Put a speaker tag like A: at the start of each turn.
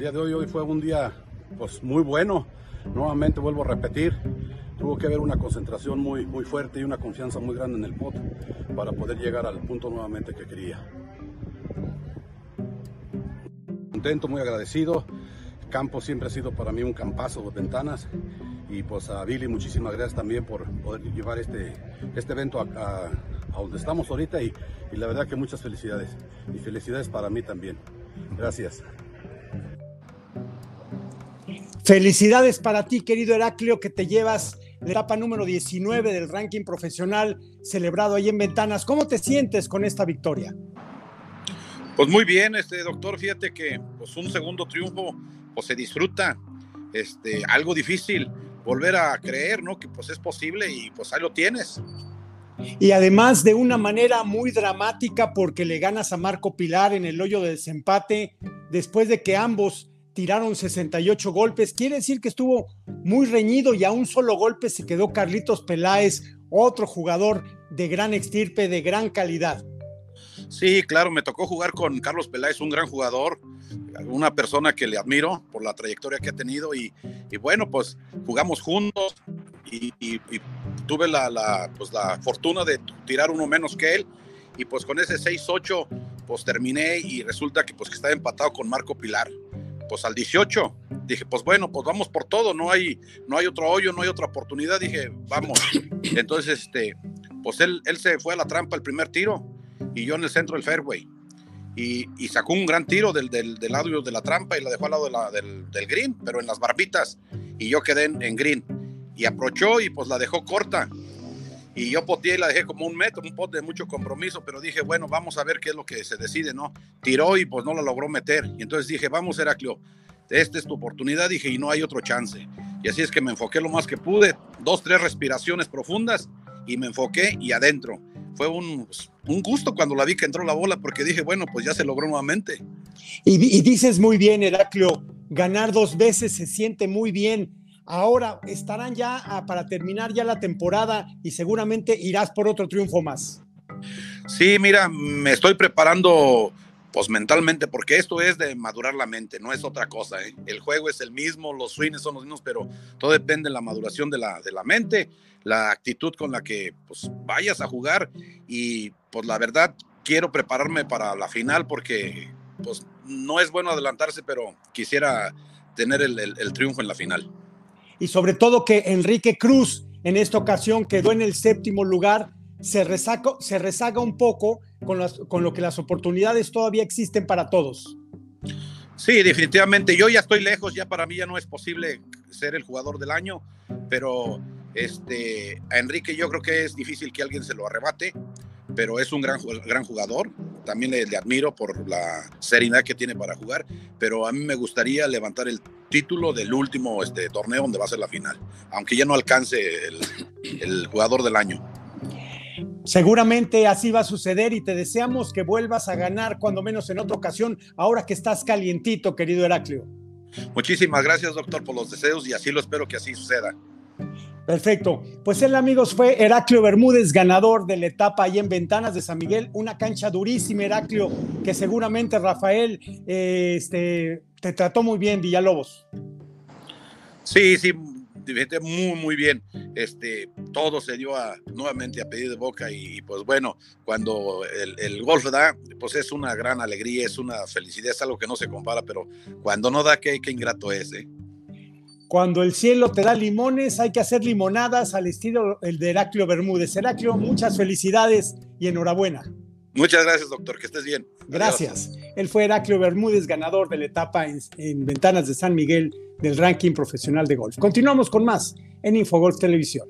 A: día de hoy, hoy fue un día pues muy bueno. Nuevamente vuelvo a repetir, tuvo que haber una concentración muy, muy fuerte y una confianza muy grande en el pot para poder llegar al punto nuevamente que quería. Contento, muy agradecido. campo siempre ha sido para mí un campazo de ventanas y pues a Billy muchísimas gracias también por poder llevar este, este evento a, donde estamos ahorita y la verdad que muchas felicidades y felicidades para mí también. Gracias.
B: Felicidades para ti, querido Heraclio, que te llevas la etapa número 19 del ranking profesional celebrado ahí en Ventanas. ¿Cómo te sientes con esta victoria?
C: Pues muy bien, este doctor, fíjate que pues un segundo triunfo pues se disfruta. Este, algo difícil volver a creer, ¿no? Que pues es posible y pues ahí lo tienes.
B: Y además de una manera muy dramática porque le ganas a Marco Pilar en el hoyo de desempate después de que ambos tiraron 68 golpes. Quiere decir que estuvo muy reñido y a un solo golpe se quedó Carlitos Peláez, otro jugador de gran extirpe, de gran calidad.
C: Sí, claro, me tocó jugar con Carlos Peláez, un gran jugador, una persona que le admiro por la trayectoria que ha tenido y, bueno, pues jugamos juntos y, tuve la, pues la fortuna de tirar uno menos que él y pues con ese 6-8 pues terminé y resulta que pues que estaba empatado con Marco Pilar pues al 18 dije, pues bueno, pues vamos por todo, no hay, no hay otro hoyo, no hay otra oportunidad, dije, vamos. Entonces, este, pues él, él se fue a la trampa el primer tiro y yo en el centro del fairway. Y, sacó un gran tiro del, del, del, lado de la trampa y la dejó al lado de la, del, green, pero en las barbitas. Y yo quedé en green. Y aprovechó y pues la dejó corta y yo poteé y la dejé como un metro, un pot de mucho compromiso, pero dije, bueno, vamos a ver qué es lo que se decide, ¿no? Tiró y pues no la logró meter. Y entonces dije, vamos, Heraclio, esta es tu oportunidad, dije, y no hay otro chance. Y así es que me enfoqué lo más que pude, dos, tres respiraciones profundas y me enfoqué y adentro. Fue un, pues, un gusto cuando la vi que entró la bola porque dije, bueno, pues ya se logró nuevamente.
B: Y, y dices muy bien, Heraclio, ganar dos veces se siente muy bien Ahora estarán ya ah, para terminar ya la temporada y seguramente irás por otro triunfo más.
C: Sí, mira, me estoy preparando pues mentalmente, porque esto es de madurar la mente, no es otra cosa. ¿eh? El juego es el mismo, los swings son los mismos, pero todo depende de la maduración de la, de la mente, la actitud con la que pues, vayas a jugar y pues la verdad quiero prepararme para la final porque pues no es bueno adelantarse, pero quisiera tener el triunfo en la final
B: y sobre todo que Enrique Cruz en esta ocasión quedó en el séptimo lugar, se, se rezaga un poco con, con lo que las oportunidades todavía existen para todos.
C: Sí, definitivamente. Yo ya estoy lejos, ya para mí ya no es posible ser el jugador del año, pero este, a Enrique yo creo que es difícil que alguien se lo arrebate pero es un gran, gran jugador. También le, admiro por la serenidad que tiene para jugar, pero a mí me gustaría levantar el título del último este, torneo donde va a ser la final, aunque ya no alcance el, el jugador del año.
B: Seguramente así va a suceder y te deseamos que vuelvas a ganar cuando menos en otra ocasión, ahora que estás calientito, querido Heraclio.
C: Muchísimas gracias, doctor, por los deseos y así lo espero que así suceda.
B: Perfecto. Pues él, amigos, fue Heraclio Bermúdez, ganador de la etapa ahí en Ventanas de San Miguel. Una cancha durísima, Heraclio, que seguramente Rafael eh, este, te trató muy bien, Villalobos.
C: Sí, sí, muy, muy bien. Este, todo se dio a, nuevamente a pedir de boca y, pues bueno, cuando el, golf da, pues es una gran alegría, es una felicidad, es algo que no se compara, pero cuando no da, qué, qué ingrato es, ¿eh?
B: Cuando el cielo te da limones, hay que hacer limonadas al estilo el de Heraclio Bermúdez. Heraclio, muchas felicidades y enhorabuena.
C: Muchas gracias, doctor. Que estés bien.
B: Gracias. Él fue Heraclio Bermúdez, ganador de la etapa en, en Ventanas de San Miguel del ranking profesional de golf. Continuamos con más en Infogolf Televisión.